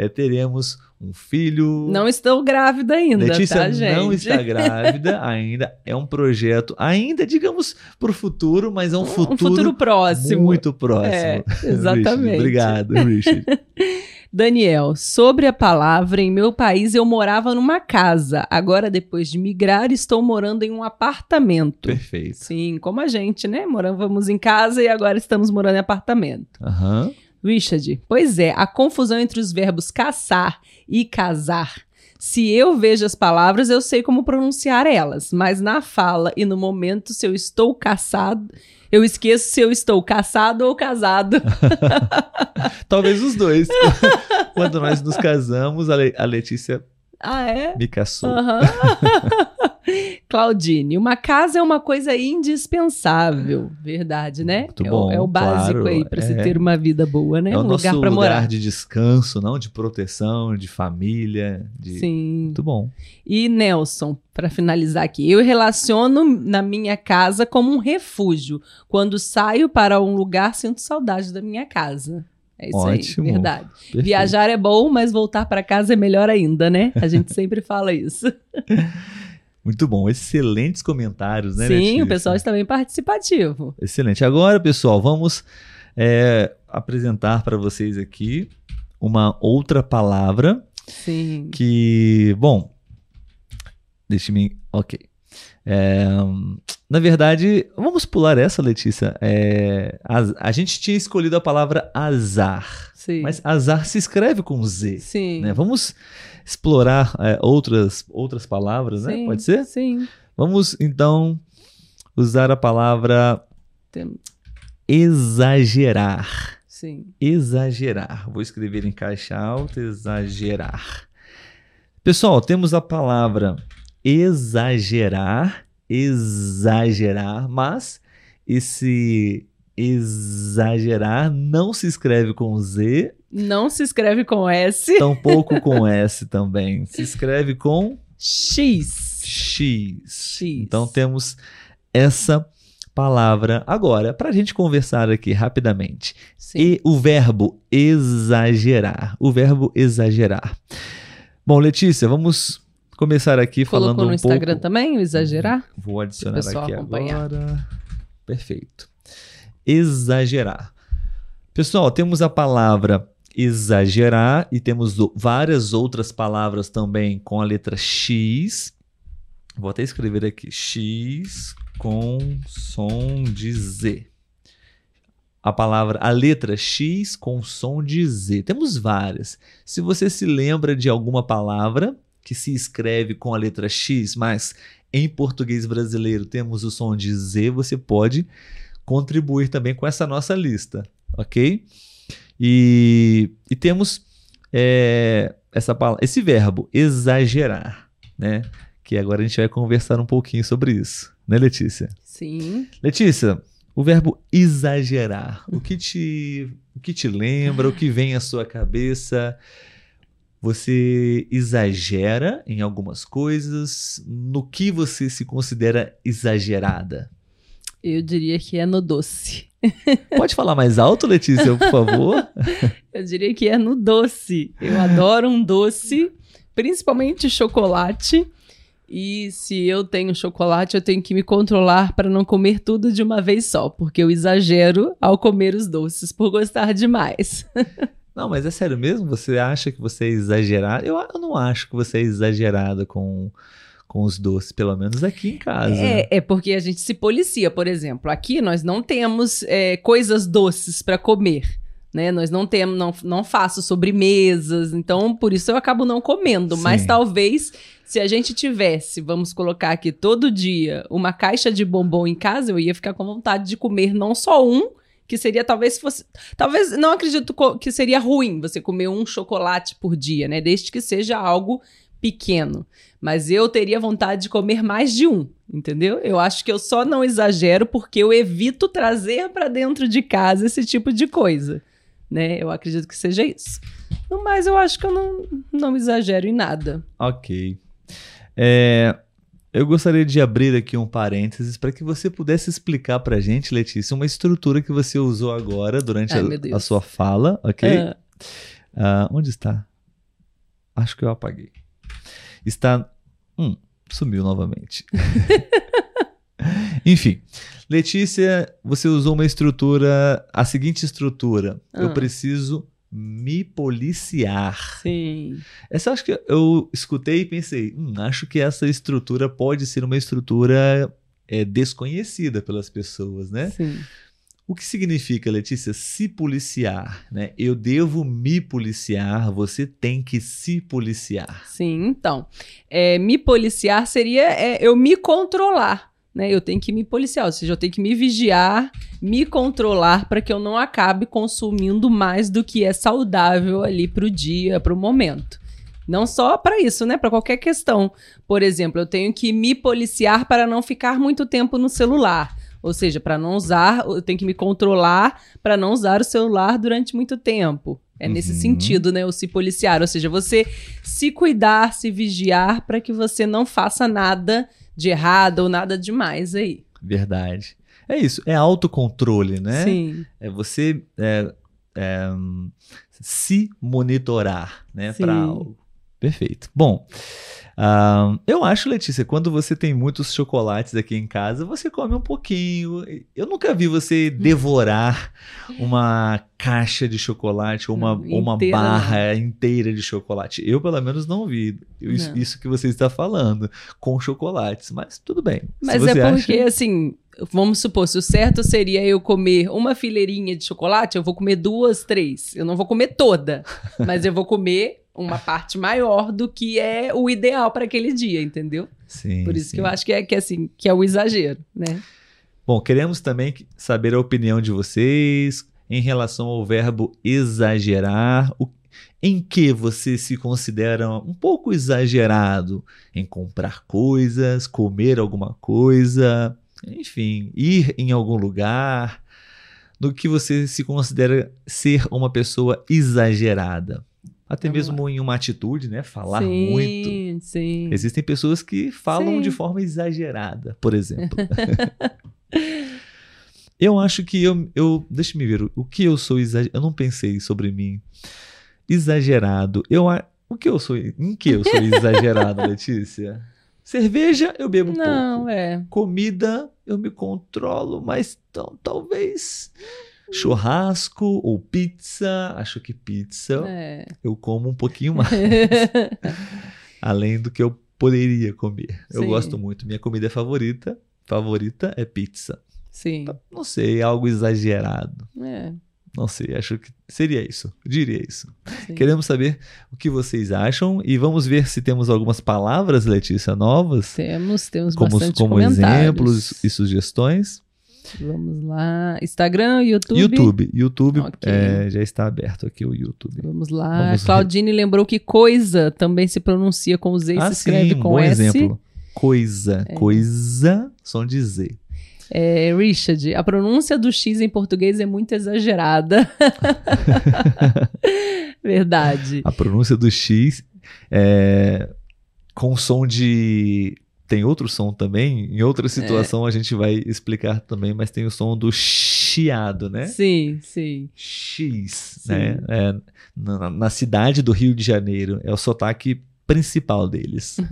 A: é, teremos um filho.
B: Não estou grávida ainda,
A: Letícia
B: tá, gente?
A: não está grávida ainda. É um projeto ainda, digamos, para o futuro, mas é um,
B: Um
A: futuro,
B: futuro próximo.
A: muito próximo.
B: É,
A: Richard,
B: exatamente.
A: Obrigado, Richard.
B: Daniel, sobre a palavra, em meu país eu morava numa casa. Agora, depois de migrar, estou morando em um apartamento.
A: Perfeito.
B: Sim, como a gente, né? Morávamos em casa e agora estamos morando em apartamento.
A: Aham.
B: Richard, pois é, a confusão entre os verbos caçar e casar. Se eu vejo as palavras, eu sei como pronunciar elas, mas na fala e no momento, se eu estou caçado, eu esqueço se eu estou caçado ou casado.
A: Talvez os dois. Quando nós nos casamos, a, Le- a Letícia
B: ah, é?
A: me caçou.
B: Aham. Claudine, uma casa é uma coisa indispensável. Verdade, né?
A: Muito
B: é,
A: bom,
B: o, é o básico
A: claro,
B: aí para se
A: é.
B: ter uma vida boa, né?
A: É
B: um lugar para
A: lugar
B: morar.
A: de descanso, não? De proteção, de família. De...
B: Sim.
A: Muito bom.
B: E Nelson, para finalizar aqui, eu relaciono na minha casa como um refúgio. Quando saio para um lugar, sinto saudade da minha casa. É isso
A: Ótimo.
B: aí, verdade.
A: Perfeito.
B: Viajar é bom, mas voltar para casa é melhor ainda, né? A gente sempre fala isso.
A: Muito bom. Excelentes comentários, né,
B: Sim,
A: Letícia?
B: o pessoal está bem participativo.
A: Excelente. Agora, pessoal, vamos é, apresentar para vocês aqui uma outra palavra
B: Sim.
A: que, bom, deixe-me. Ok. É, na verdade, vamos pular essa, Letícia. É, a, a gente tinha escolhido a palavra azar,
B: Sim.
A: mas azar se escreve com Z.
B: Sim.
A: né? Vamos explorar é, outras, outras palavras, né?
B: Sim,
A: Pode ser?
B: Sim.
A: Vamos então usar a palavra
B: Tem-
A: exagerar.
B: Sim.
A: Exagerar. Vou escrever em caixa alta, exagerar. Pessoal, temos a palavra exagerar, exagerar, mas esse exagerar não se escreve com Z,
B: Não se escreve com S.
A: tampouco com S também. Se escreve com
B: X.
A: X.
B: X.
A: Então temos essa palavra. Agora, para a gente conversar aqui rapidamente.
B: Sim.
A: E o verbo exagerar. O verbo exagerar. Bom, Letícia, vamos começar aqui falando
B: Colocou no
A: um
B: Instagram
A: pouco.
B: também, o exagerar?
A: Vou adicionar aqui
B: acompanhar.
A: agora. Perfeito. Exagerar. Pessoal, temos a palavra exagerar e temos várias outras palavras também com a letra X. Vou até escrever aqui X com som de Z. A palavra, a letra X com som de Z. Temos várias. Se você se lembra de alguma palavra que se escreve com a letra X, mas em português brasileiro temos o som de Z, você pode contribuir também com essa nossa lista, ok? E, e temos é, essa, pala- esse verbo, exagerar, né? Que agora a gente vai conversar um pouquinho sobre isso, né, Letícia?
B: Sim.
A: Letícia, o verbo exagerar, o que te, o que te lembra, o que vem à sua cabeça? Você exagera em algumas coisas? No que você se considera exagerada?
B: Eu diria que é no doce.
A: Pode falar mais alto, Letícia, por favor?
B: Eu diria que é no doce. Eu adoro um doce, principalmente chocolate. E se eu tenho chocolate, eu tenho que me controlar para não comer tudo de uma vez só, porque eu exagero ao comer os doces por gostar demais.
A: Não, mas é sério mesmo? Você acha que você é exagerada? Eu, eu não acho que você é exagerada com, com os doces, pelo menos aqui em casa.
B: É, é porque a gente se policia, por exemplo. Aqui nós não temos é, coisas doces para comer. Né? Nós não temos, não, não faço sobremesas, então por isso eu acabo não comendo. Mas
A: Sim.
B: talvez se a gente tivesse, vamos colocar aqui todo dia, uma caixa de bombom em casa, eu ia ficar com vontade de comer não só um, que seria talvez se fosse. Talvez não acredito que seria ruim você comer um chocolate por dia, né? Desde que seja algo pequeno. Mas eu teria vontade de comer mais de um, entendeu? Eu acho que eu só não exagero porque eu evito trazer para dentro de casa esse tipo de coisa, né? Eu acredito que seja isso. No mais, eu acho que eu não, não exagero em nada.
A: Ok. É, eu gostaria de abrir aqui um parênteses para que você pudesse explicar para gente, Letícia, uma estrutura que você usou agora durante
B: Ai,
A: a- a, sua fala, ok?
B: Ah,
A: Ah, onde está? acho que eu apaguei. Está. Hum, sumiu novamente. Enfim, Letícia, você usou uma estrutura, a seguinte estrutura.
B: Ah.
A: Eu preciso me policiar.
B: Sim.
A: Essa eu acho que eu escutei e pensei, hum, acho que essa estrutura pode ser uma estrutura é, desconhecida pelas pessoas, né?
B: Sim.
A: O que significa, Letícia, se policiar? Né? Eu devo me policiar, você tem que se policiar.
B: Sim, então. é, me policiar seria é, eu me controlar. Né? Eu tenho que me policiar, ou seja, eu tenho que me vigiar, me controlar para que eu não acabe consumindo mais do que é saudável ali para o dia, para o momento. Não só para isso, né? Para qualquer questão. Por exemplo, eu tenho que me policiar para não ficar muito tempo no celular. Ou seja, para não usar, eu tenho que me controlar para não usar o celular durante muito tempo. É nesse
A: Uhum.
B: sentido, né? O se policiar. Ou seja, você se cuidar, se vigiar para que você não faça nada de errado ou nada demais aí.
A: Verdade. É isso, é autocontrole, né?
B: Sim.
A: É você é, é, se monitorar, né? Para algo. Perfeito. Bom, ah, eu acho, Letícia, quando você tem muitos chocolates aqui em casa, você come um pouquinho. Eu nunca vi você devorar uma caixa de chocolate ou uma,
B: Não,
A: uma barra inteira de chocolate. Eu, pelo menos, não vi isso,
B: Não.
A: isso que você está falando com chocolates, mas tudo bem.
B: Mas é porque,
A: acha-
B: assim, vamos supor, se o certo seria eu comer uma fileirinha de chocolate, eu vou comer duas, três. Eu não vou comer toda, mas eu vou comer uma parte maior do que é o ideal para aquele dia, entendeu?
A: Sim,
B: Por isso
A: sim.
B: que eu acho que é, que, é assim, que é o exagero, né?
A: Bom, queremos também saber a opinião de vocês em relação ao verbo exagerar. O- em que você se considera um pouco exagerado em comprar coisas, comer alguma coisa, enfim, ir em algum lugar, no que você se considera ser uma pessoa exagerada. Até
B: Vamos
A: mesmo em uma atitude, né? Falar
B: sim,
A: muito.
B: Sim,
A: Existem pessoas que falam
B: Sim.
A: de forma exagerada, por exemplo. eu acho que eu, eu. Deixa me ver. O que eu sou exagerado. Eu não pensei sobre mim. Exagerado. Eu, o que eu sou. Em que eu sou exagerado, Letícia? Cerveja, eu bebo
B: Não,
A: pouco.
B: é.
A: Comida, eu me controlo, mas então, talvez. Churrasco ou pizza. Acho que pizza
B: é.
A: eu como um pouquinho mais além do que eu poderia comer. Eu
B: Sim.
A: gosto muito. Minha comida favorita, favorita é pizza.
B: Sim.
A: Não sei, algo exagerado.
B: É,
A: Não sei, acho que seria isso. Eu diria isso.
B: sim.
A: Queremos saber o que vocês acham e vamos ver se temos algumas palavras, Letícia, novas,
B: Temos, temos
A: como,
B: bastante
A: como exemplos e sugestões.
B: Vamos lá. Instagram, YouTube.
A: YouTube, YouTube
B: Ok.
A: é, já está aberto aqui o YouTube.
B: Vamos lá.
A: Vamos-
B: Claudine lembrou que coisa também se pronuncia com Z e
A: ah,
B: se escreve
A: sim,
B: com
A: bom
B: S.
A: exemplo. Coisa, coisa, som de Z.
B: É, Richard, a pronúncia do X em português é muito exagerada. Verdade.
A: A pronúncia do X é com som de. Tem outro som também. Em outra situação a gente vai explicar também, mas tem o som do chiado, né?
B: Sim, sim.
A: X,
B: Sim.
A: né? É, na, na cidade do Rio de Janeiro. É o sotaque principal deles.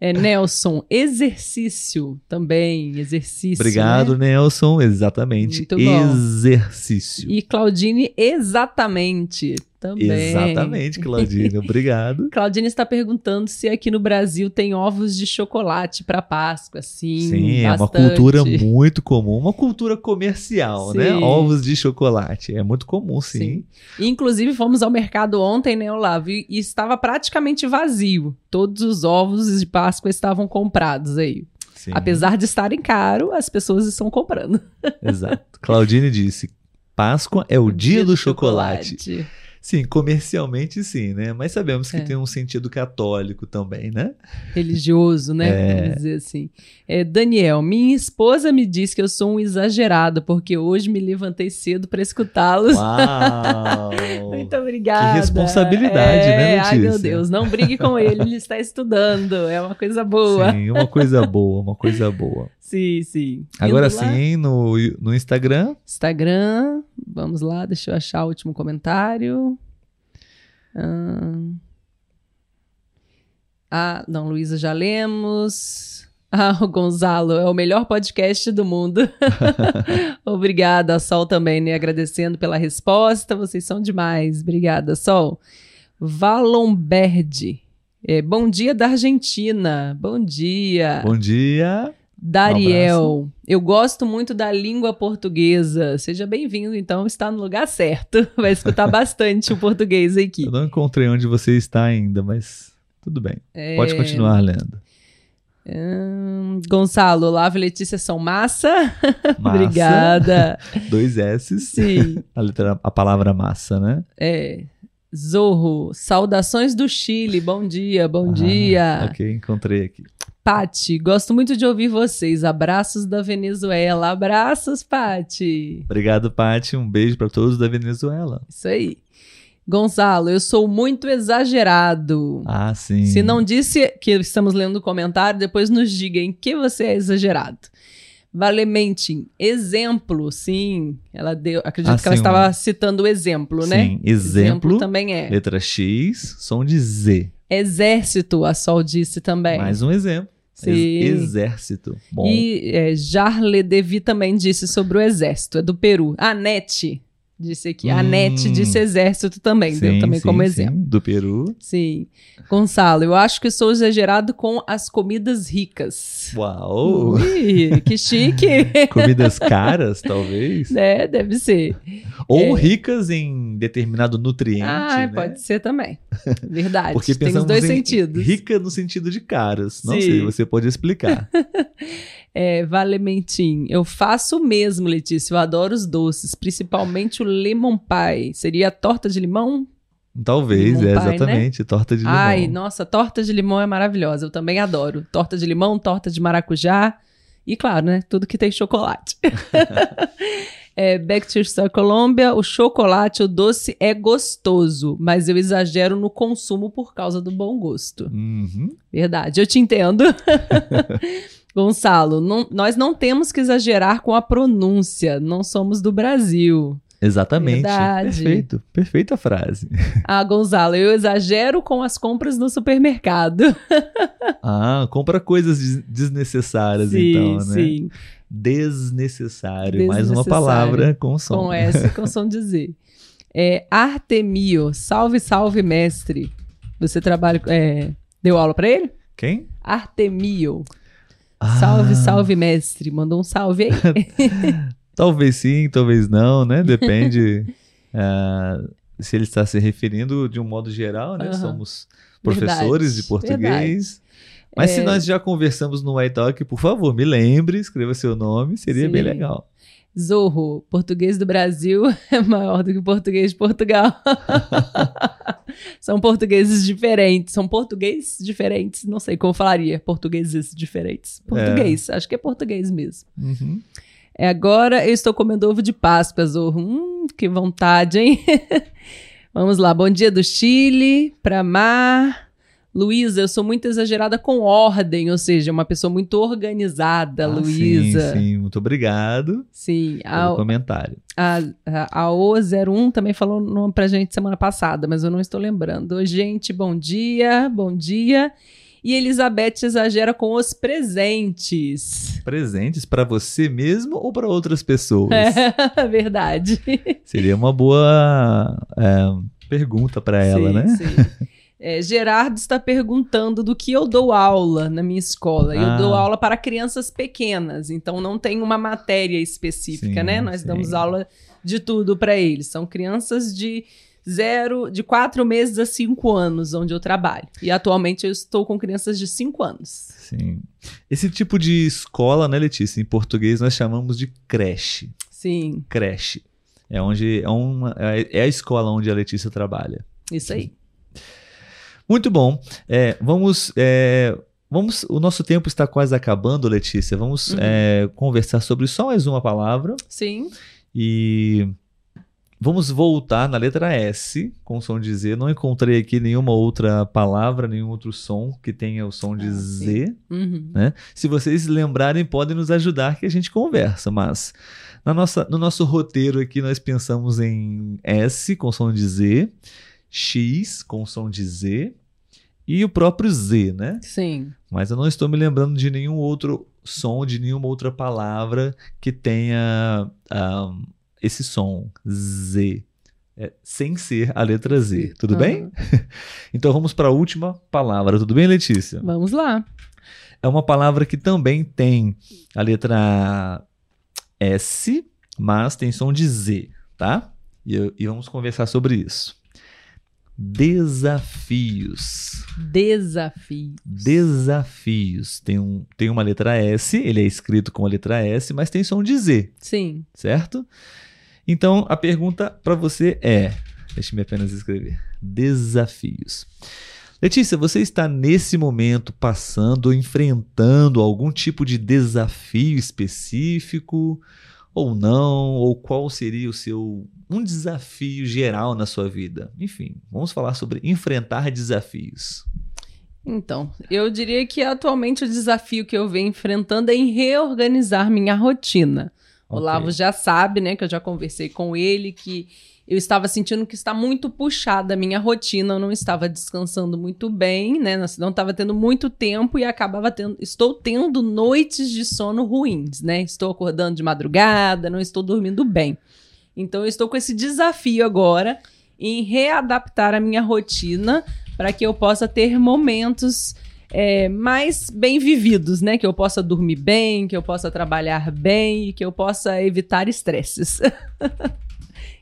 B: É Nelson, exercício também, exercício.
A: Obrigado,
B: né?
A: Nelson. Exatamente.
B: Muito bom.
A: Exercício.
B: E Claudine, exatamente. Também.
A: Exatamente, Claudine. Obrigado.
B: Claudine está perguntando se aqui no Brasil tem ovos de chocolate para Páscoa. Sim,
A: Sim, é uma cultura muito comum, uma cultura comercial, né?
B: Sim.
A: Ovos de chocolate, é muito comum, sim.
B: Sim. Inclusive, fomos ao mercado ontem, né, Olavo? E estava praticamente vazio. Todos os ovos de Páscoa estavam comprados aí.
A: Sim,
B: Apesar de estarem caro, as pessoas estão comprando.
A: Exato. Claudine disse: Páscoa é o dia, do chocolate.
B: chocolate.
A: Sim, comercialmente sim, né? Mas sabemos que
B: É.
A: tem um sentido católico também, né?
B: Religioso, né?
A: É.
B: Vamos dizer assim. É, Daniel, minha esposa me diz que eu sou um exagerado, porque hoje me levantei cedo para escutá-los. Muito obrigada.
A: Que responsabilidade,
B: é,
A: né,
B: Ai, meu
A: Letícia?
B: Deus, não brigue com ele, ele está estudando. É uma coisa boa.
A: Sim, uma coisa boa, uma coisa boa.
B: Sim, sim.
A: Agora sim, no, no Instagram,
B: Instagram, vamos lá, deixa eu achar o último comentário. Ahn, Ah, não, Luísa já lemos. Ah, o Gonzalo, é o melhor podcast do mundo. Obrigada, Sol também, né? Agradecendo pela resposta. Vocês são demais. Obrigada, Sol. Valomberdi. É, bom dia da Argentina. Bom dia.
A: Bom dia.
B: Dariel, um eu gosto muito da língua portuguesa. Seja bem-vindo, então, está no lugar certo. Vai escutar bastante o português aqui.
A: Eu não encontrei onde você está ainda, mas tudo bem. É... Pode continuar lendo.
B: Hum, Gonçalo, Lavo e Letícia são massa. massa. Obrigada.
A: Dois S.
B: Sim.
A: A, letra, a palavra massa, né?
B: É. Zorro, saudações do Chile. Bom dia, bom ah, dia.
A: Ok, encontrei aqui.
B: Pati, gosto muito de ouvir vocês. Abraços da Venezuela. Abraços, Pati.
A: Obrigado, Pati. Um beijo para todos da Venezuela.
B: Isso aí. Gonçalo, eu sou muito exagerado.
A: Ah, sim.
B: Se não disse que estamos lendo o comentário, depois nos diga em que você é exagerado. Valementin, exemplo, sim. Ela deu. Acredito ah, que ela estava citando o exemplo,
A: sim,
B: né?
A: Sim, exemplo, exemplo
B: também é.
A: Letra X, som de Z.
B: Exército, a Sol disse também.
A: Mais um exemplo.
B: Sim.
A: Exército. Bom.
B: E é, Jarle Devi também disse sobre o exército. É do Peru. Anete disse aqui. Hum, a NET disse exército também, sim, deu também sim, como exemplo.
A: Sim, do Peru.
B: Sim. Gonçalo, eu acho que sou exagerado com as comidas ricas.
A: Uau!
B: Ui, que chique!
A: comidas caras, talvez?
B: É, deve ser.
A: Ou é. ricas em determinado nutriente.
B: Ah,
A: né?
B: pode ser também. Verdade.
A: Porque
B: Tem os dois sentidos.
A: Rica no sentido de caras. Não sei, você pode explicar.
B: É, Valementim, eu faço mesmo, Letícia. Eu adoro os doces, principalmente o lemon pie. Seria torta de limão?
A: Talvez, limon é pie, exatamente, né? torta de limão.
B: Ai, nossa, torta de limão é maravilhosa. Eu também adoro. Torta de limão, torta de maracujá e, claro, né, tudo que tem chocolate. é, Back to Colômbia, o chocolate, o doce é gostoso, mas eu exagero no consumo por causa do bom gosto.
A: Uhum.
B: Verdade, eu te entendo. Gonçalo, não, nós não temos que exagerar com a pronúncia, não somos do Brasil.
A: Exatamente. Verdade. Perfeito, perfeita frase.
B: Ah, Gonzalo, eu exagero com as compras no supermercado.
A: ah, compra coisas desnecessárias,
B: sim,
A: então, né?
B: Sim.
A: Desnecessário. Mais uma palavra com som.
B: Com S, com som de Z. É, Artemio, salve, salve, mestre. Você trabalha. É, deu aula para ele?
A: Quem?
B: Artemio. Ah. Salve, salve, mestre. Mandou um salve aí.
A: talvez sim, talvez não, né? Depende uh, se ele está se referindo de um modo geral, né? Uhum. Somos professores verdade, de português. Verdade. Mas é... se nós já conversamos no iTalk, por favor, me lembre, escreva seu nome, seria sim. bem legal.
B: Zorro, português do Brasil é maior do que o português de Portugal. são portugueses diferentes, são portugueses diferentes, não sei como falaria, portugueses diferentes. Português, é. acho que é português mesmo.
A: Uhum.
B: É, agora eu estou comendo ovo de Páscoa, Zorro. Hum, que vontade, hein? Vamos lá, bom dia do Chile, para Mar. Luísa, eu sou muito exagerada com ordem, ou seja, uma pessoa muito organizada, ah, Luísa.
A: Sim, sim, muito obrigado.
B: Sim,
A: comentário.
B: A, a, a O01 também falou nome pra gente semana passada, mas eu não estou lembrando. Gente, bom dia, bom dia. E Elizabeth exagera com os presentes.
A: Presentes para você mesmo ou para outras pessoas?
B: É, verdade.
A: Seria uma boa é, pergunta para ela,
B: sim,
A: né?
B: Sim. É, Gerardo está perguntando do que eu dou aula na minha escola. Eu dou ah. aula para crianças pequenas, então não tem uma matéria específica,
A: sim,
B: né? Nós
A: sim.
B: damos aula de tudo para eles. São crianças de zero, de quatro meses a cinco anos, onde eu trabalho. E atualmente eu estou com crianças de cinco anos.
A: Sim. Esse tipo de escola, né, Letícia? Em português nós chamamos de creche.
B: Sim.
A: Creche. É onde é, uma, é a escola onde a Letícia trabalha.
B: Isso aí.
A: Muito bom. É, vamos. É, vamos. O nosso tempo está quase acabando, Letícia. Vamos uhum. é, conversar sobre só mais uma palavra.
B: Sim.
A: E vamos voltar na letra S, com o som de Z. Não encontrei aqui nenhuma outra palavra, nenhum outro som que tenha o som de ah, Z.
B: Uhum.
A: Né? Se vocês lembrarem, podem nos ajudar que a gente conversa, mas. Na nossa, no nosso roteiro aqui, nós pensamos em S com som de Z, X com som de Z, e o próprio Z, né?
B: Sim.
A: Mas eu não estou me lembrando de nenhum outro som, de nenhuma outra palavra que tenha um, esse som Z. É, sem ser a letra Z, tudo
B: Uhum.
A: bem? então vamos para a última palavra, tudo bem, Letícia?
B: Vamos lá.
A: É uma palavra que também tem a letra S, mas tem som de Z, tá? E, e vamos conversar sobre isso. Desafios.
B: Desafio.
A: Desafios. Tem, um, tem uma letra S, ele é escrito com a letra S, mas tem som de Z,
B: Sim.
A: certo? Então a pergunta para você é: deixe-me apenas escrever. Desafios. Letícia, você está nesse momento passando ou enfrentando algum tipo de desafio específico ou não? Ou qual seria o seu um desafio geral na sua vida? Enfim, vamos falar sobre enfrentar desafios.
B: Então, eu diria que atualmente o desafio que eu venho enfrentando é em reorganizar minha rotina. O
A: Ok.
B: Lavo já sabe, né, que eu já conversei com ele, que eu estava sentindo que está muito puxada a minha rotina, eu não estava descansando muito bem, né, não estava tendo muito tempo e acabava tendo, estou tendo noites de sono ruins, né, estou acordando de madrugada, não estou dormindo bem. Então eu estou com esse desafio agora em readaptar a minha rotina para que eu possa ter momentos é, mais bem vividos, né? Que eu possa dormir bem, que eu possa trabalhar bem e que eu possa evitar estresses.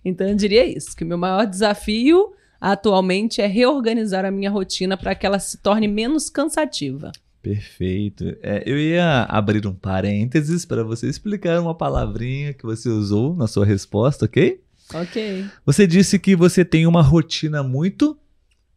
B: então eu diria isso, que o meu maior desafio atualmente é reorganizar a minha rotina para que ela se torne menos cansativa.
A: Perfeito. É, eu ia abrir um parênteses para você explicar uma palavrinha que você usou na sua resposta, ok?
B: Ok.
A: Você disse que você tem uma rotina muito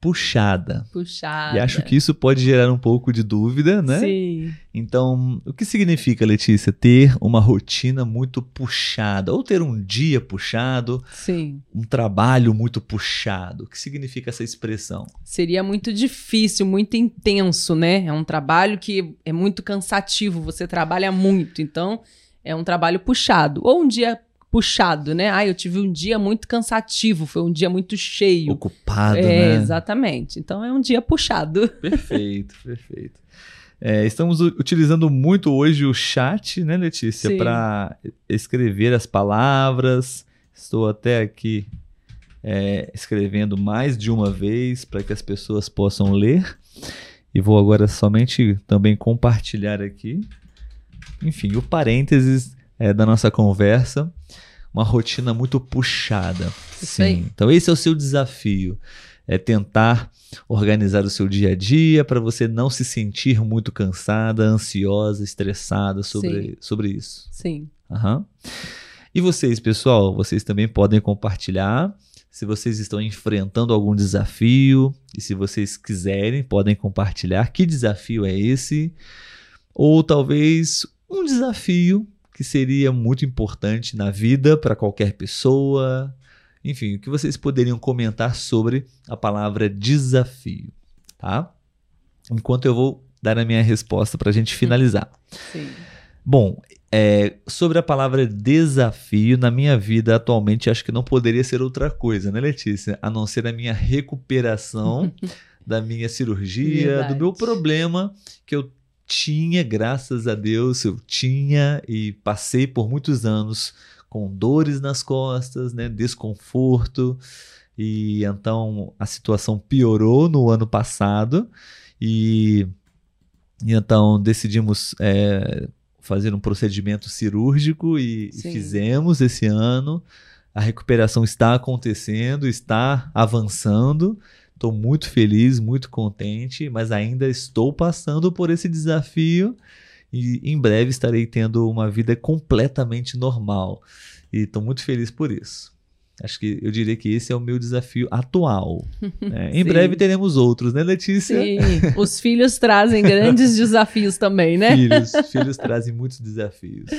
A: puxada.
B: Puxada.
A: E acho que isso pode gerar um pouco de dúvida, né?
B: Sim.
A: Então, o que significa, Letícia, ter uma rotina muito puxada? Ou ter um dia puxado,
B: Sim.
A: um trabalho muito puxado? O que significa essa expressão?
B: Seria muito difícil, muito intenso, né? É um trabalho que é muito cansativo, você trabalha muito, então é um trabalho puxado. Ou um dia puxado, né? Ah, eu tive um dia muito cansativo, foi um dia muito cheio.
A: Ocupado,
B: é,
A: né?
B: exatamente. Então é um dia puxado.
A: Perfeito, perfeito. É, estamos utilizando muito hoje o chat, né, Letícia, para escrever as palavras. Estou até aqui é, escrevendo mais de uma vez para que as pessoas possam ler. E vou agora somente também compartilhar aqui. Enfim, o parênteses é, da nossa conversa. Uma rotina muito puxada.
B: Isso aí.
A: Então, esse é o seu desafio. É tentar organizar o seu dia a dia para você não se sentir muito cansada, ansiosa, estressada sobre, sobre isso.
B: Sim.
A: Aham. E vocês, pessoal, vocês também podem compartilhar. Se vocês estão enfrentando algum desafio e se vocês quiserem, podem compartilhar que desafio é esse. Ou talvez um desafio que seria muito importante na vida para qualquer pessoa. Enfim, o que vocês poderiam comentar sobre a palavra desafio, tá? Enquanto eu vou dar a minha resposta para a gente finalizar.
B: Sim.
A: Bom, é, sobre a palavra desafio, na minha vida atualmente, acho que não poderia ser outra coisa, né, Letícia? A não ser a minha recuperação da minha cirurgia,
B: Verdade.
A: do meu problema que eu tinha, graças a Deus, eu tinha e passei por muitos anos com dores nas costas, né, desconforto. E então a situação piorou no ano passado e, e então decidimos é, fazer um procedimento cirúrgico e, e fizemos esse ano. A recuperação está acontecendo, está avançando. Estou muito feliz, muito contente, mas ainda estou passando por esse desafio e em breve estarei tendo uma vida completamente normal. E estou muito feliz por isso. Acho que eu diria que esse é o meu desafio atual. né? Em
B: Sim.
A: breve teremos outros, né, Letícia?
B: Sim. Os filhos trazem grandes desafios também, né?
A: Filhos, filhos trazem muitos desafios.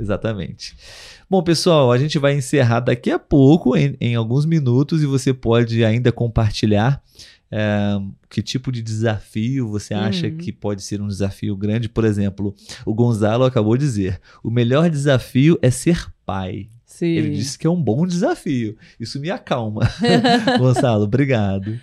A: Exatamente. Bom, pessoal, a gente vai encerrar daqui a pouco, em, em alguns minutos, e você pode ainda compartilhar é, que tipo de desafio você acha
B: Uhum.
A: que pode ser um desafio grande. Por exemplo, o Gonzalo acabou de dizer: o melhor desafio é ser pai.
B: Sim.
A: Ele disse que é um bom desafio. Isso me acalma. Gonçalo, obrigado.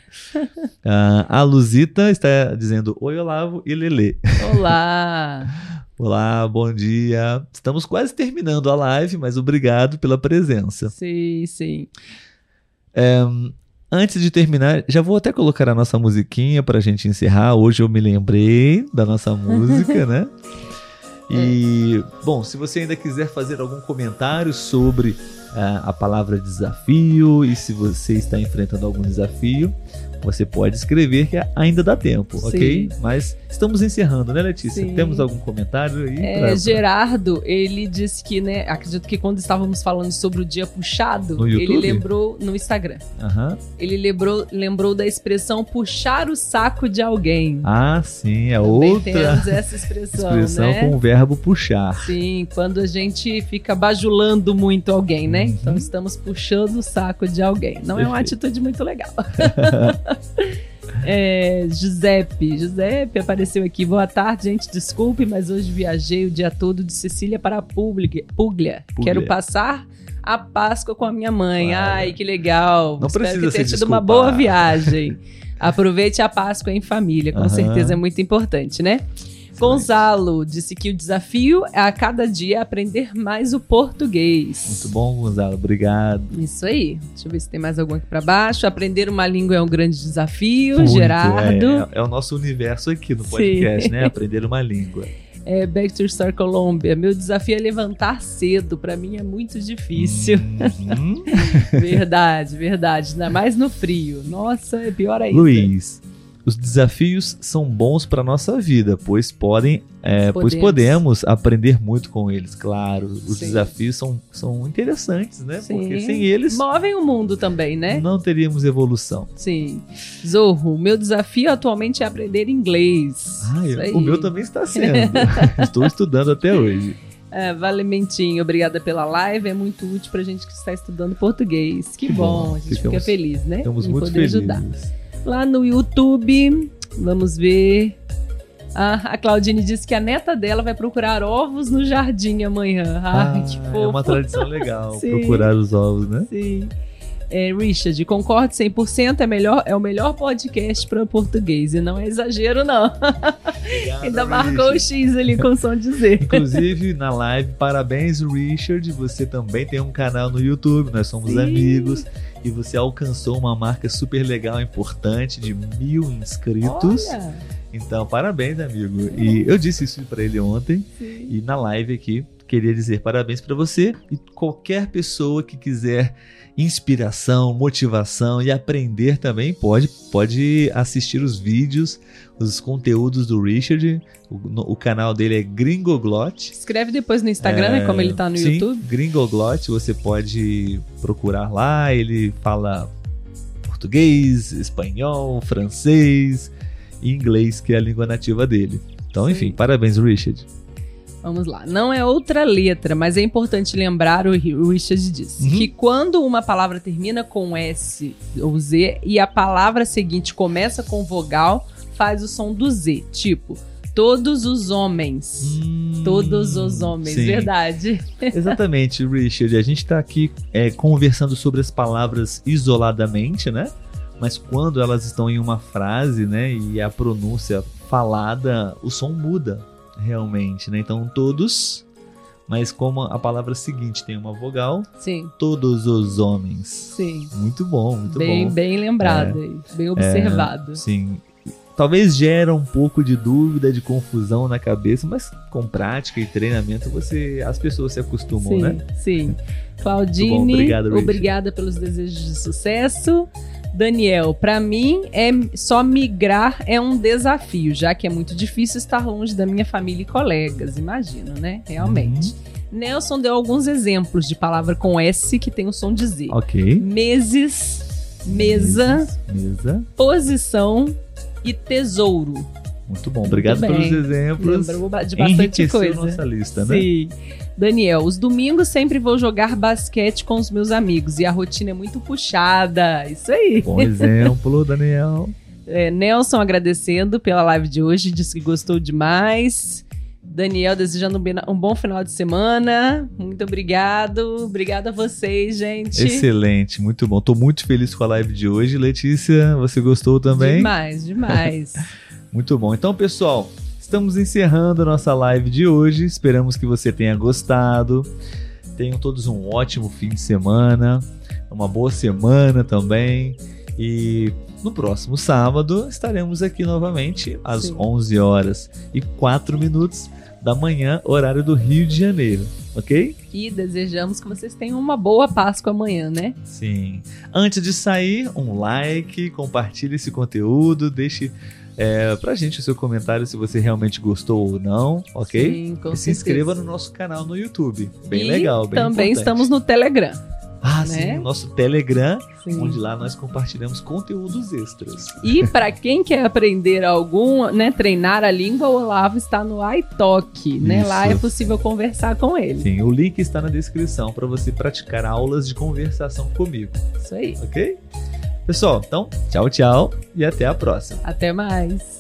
A: Ah, a Luzita está dizendo Oi, Olavo e Lele.
B: Olá!
A: Olá, bom dia. Estamos quase terminando a live, mas obrigado pela presença.
B: Sim, sim.
A: Antes de terminar, já vou até colocar a nossa musiquinha para a gente encerrar. Hoje eu me lembrei da nossa música, né? E, bom, se você ainda quiser fazer algum comentário sobre uh, a palavra desafio e se você está enfrentando algum desafio, você pode escrever que ainda dá tempo,
B: Sim.
A: ok? Mas estamos encerrando, né, Letícia?
B: Sim.
A: Temos algum comentário aí?
B: É,
A: pra-
B: Gerardo, ele disse que, né, acredito que quando estávamos falando sobre o dia puxado, ele lembrou no Instagram.
A: Aham.
B: Ele lembrou, lembrou da expressão puxar o saco de alguém.
A: Ah, sim, é
B: Também
A: outra
B: temos essa expressão,
A: expressão
B: né?
A: com o verbo puxar.
B: Sim, quando a gente fica bajulando muito alguém, né?
A: Uhum.
B: Então estamos puxando o saco de alguém. Não é uma
A: Perfeito.
B: atitude muito legal. É, Giuseppe, Giuseppe apareceu aqui. Boa tarde, gente. Desculpe, mas hoje viajei o dia todo de Sicília para Puglia. Puglia.
A: Puglia.
B: Quero passar a Páscoa com a minha mãe.
A: Claro.
B: Ai, que legal.
A: Não
B: Espero
A: precisa
B: que tenha tido uma boa viagem. Aproveite a Páscoa em família, com
A: Aham.
B: certeza é muito importante, né? Gonzalo disse que o desafio é a cada dia aprender mais o português.
A: Muito bom, Gonzalo. Obrigado.
B: Isso aí. Deixa eu ver se tem mais algum aqui pra baixo. Aprender uma língua é um grande desafio,
A: Muito,
B: Gerardo.
A: É, é o nosso universo aqui no podcast,
B: Sim.
A: né? Aprender uma língua.
B: É, Back to Star Colômbia. Meu desafio é levantar cedo. Pra mim é muito difícil.
A: Uhum.
B: verdade, verdade. Ainda mais no frio. Nossa, é pior ainda.
A: Luiz, os desafios são bons para nossa vida, pois podem, é, pois
B: Podemos.
A: podemos aprender muito com eles. Claro, os
B: Sim.
A: desafios são, são interessantes, né?
B: Sim.
A: Porque sem eles
B: Movem o mundo também, né?
A: não teríamos evolução.
B: Sim. Zorro, meu desafio atualmente é aprender inglês.
A: Ah, o meu também está sendo. Estou estudando até hoje.
B: É, Valementinho, obrigada pela live. É muito útil pra gente que está estudando português. Que,
A: Que
B: bom,
A: bom.
B: a gente
A: Ficamos-
B: fica feliz, né?
A: Estamos
B: em
A: muito
B: poder
A: felizes.
B: ajudar. Lá no YouTube, vamos ver. Ah, a Claudine disse que a neta dela vai procurar ovos no jardim amanhã. Ai, que fofo.
A: é uma tradição legal procurar os ovos, né?
B: Sim. É, Richard, concordo 100%, é, melhor, é o melhor podcast para português. E não é exagero, não. Ainda marcou o X ali com som de Z.
A: Inclusive, na live, parabéns, Richard. Você também tem um canal no YouTube, nós somos
B: Sim.
A: amigos. E você alcançou uma marca super legal, importante, de mil inscritos.
B: Olha,
A: Então, parabéns, amigo. E eu disse isso pra ele ontem.
B: sim.
A: E na live aqui, queria dizer parabéns pra você e qualquer pessoa que quiser inspiração, motivação e aprender também pode pode assistir os vídeos, os conteúdos do Richard. O, no- o canal dele é Gringoglot.
B: Escreve depois no Instagram, né? Como ele tá no
A: sim,
B: YouTube.
A: Gringoglot, você pode procurar lá. Ele fala português, espanhol, francês e inglês, que é a língua nativa dele. Então,
B: Sim.
A: enfim, parabéns, Richard.
B: Vamos lá. Não é outra letra, mas é importante lembrar, o Ri- o Richard disse,
A: Uhum.
B: que quando uma palavra termina com S ou Z e a palavra seguinte começa com vogal, faz o som do Z. Tipo, todos os homens.
A: Hum,
B: Todos os homens,
A: sim.
B: verdade.
A: Exatamente, Richard. A gente tá aqui é, conversando sobre as palavras isoladamente, né? Mas quando elas estão em uma frase, né? E a pronúncia falada, o som muda realmente, né? Então, todos. Mas como a palavra seguinte tem uma vogal,
B: Sim,
A: todos os homens.
B: sim.
A: Muito bom, muito
B: Bem,
A: bom.
B: bem lembrado aí, bem observado.
A: Sim. Talvez gera um pouco de dúvida, de confusão na cabeça, mas com prática e treinamento você as pessoas se acostumam,
B: sim,
A: né?
B: sim. Claudine,
A: bom, obrigado,
B: obrigada pelos desejos de sucesso. Daniel, pra mim é só migrar é um desafio, já que é muito difícil estar longe da minha família e colegas, imagino, né? Realmente.
A: Uhum.
B: Nelson deu alguns exemplos de palavra com S que tem o som de Z.
A: Ok.
B: Meses, mesa,
A: Mesa.
B: posição e tesouro.
A: Muito bom. Obrigado
B: bem.
A: pelos exemplos.
B: Lembrou de bastante
A: Enriqueceu
B: coisa.
A: nossa lista, né?
B: Sim. Daniel, os domingos sempre vou jogar basquete com os meus amigos e a rotina é muito puxada. Isso aí.
A: Bom exemplo, Daniel.
B: É, Nelson agradecendo pela live de hoje, disse que gostou demais. Daniel, desejando um bom final de semana. Muito obrigado. Obrigada a vocês, gente.
A: Excelente, muito bom. Tô muito feliz com a live de hoje. Letícia, você gostou também?
B: Demais, demais.
A: muito bom. Então, pessoal, estamos encerrando a nossa live de hoje. Esperamos que você tenha gostado. Tenham todos um ótimo fim de semana, uma boa semana também. E no próximo sábado estaremos aqui novamente às Sim. 11 horas e 4 minutos da manhã, horário do Rio de Janeiro, ok?
B: E desejamos que vocês tenham uma boa Páscoa amanhã, né?
A: Sim. Antes de sair, um like, compartilhe esse conteúdo, deixe é, pra gente o seu comentário se você realmente gostou ou não, ok?
B: Sim, com
A: e
B: se
A: inscreva no nosso canal no YouTube. Bem e legal, bem
B: também
A: importante.
B: estamos no Telegram.
A: Ah, né? sim, o nosso Telegram, sim. onde lá nós compartilhamos conteúdos extras.
B: E para quem quer aprender algum, né, treinar a língua, o Olavo está no iTalk, né? Lá é possível conversar com ele.
A: Sim, o link está na descrição para você praticar aulas de conversação comigo.
B: Isso aí.
A: OK? Pessoal, então, tchau, tchau e até a próxima.
B: Até mais.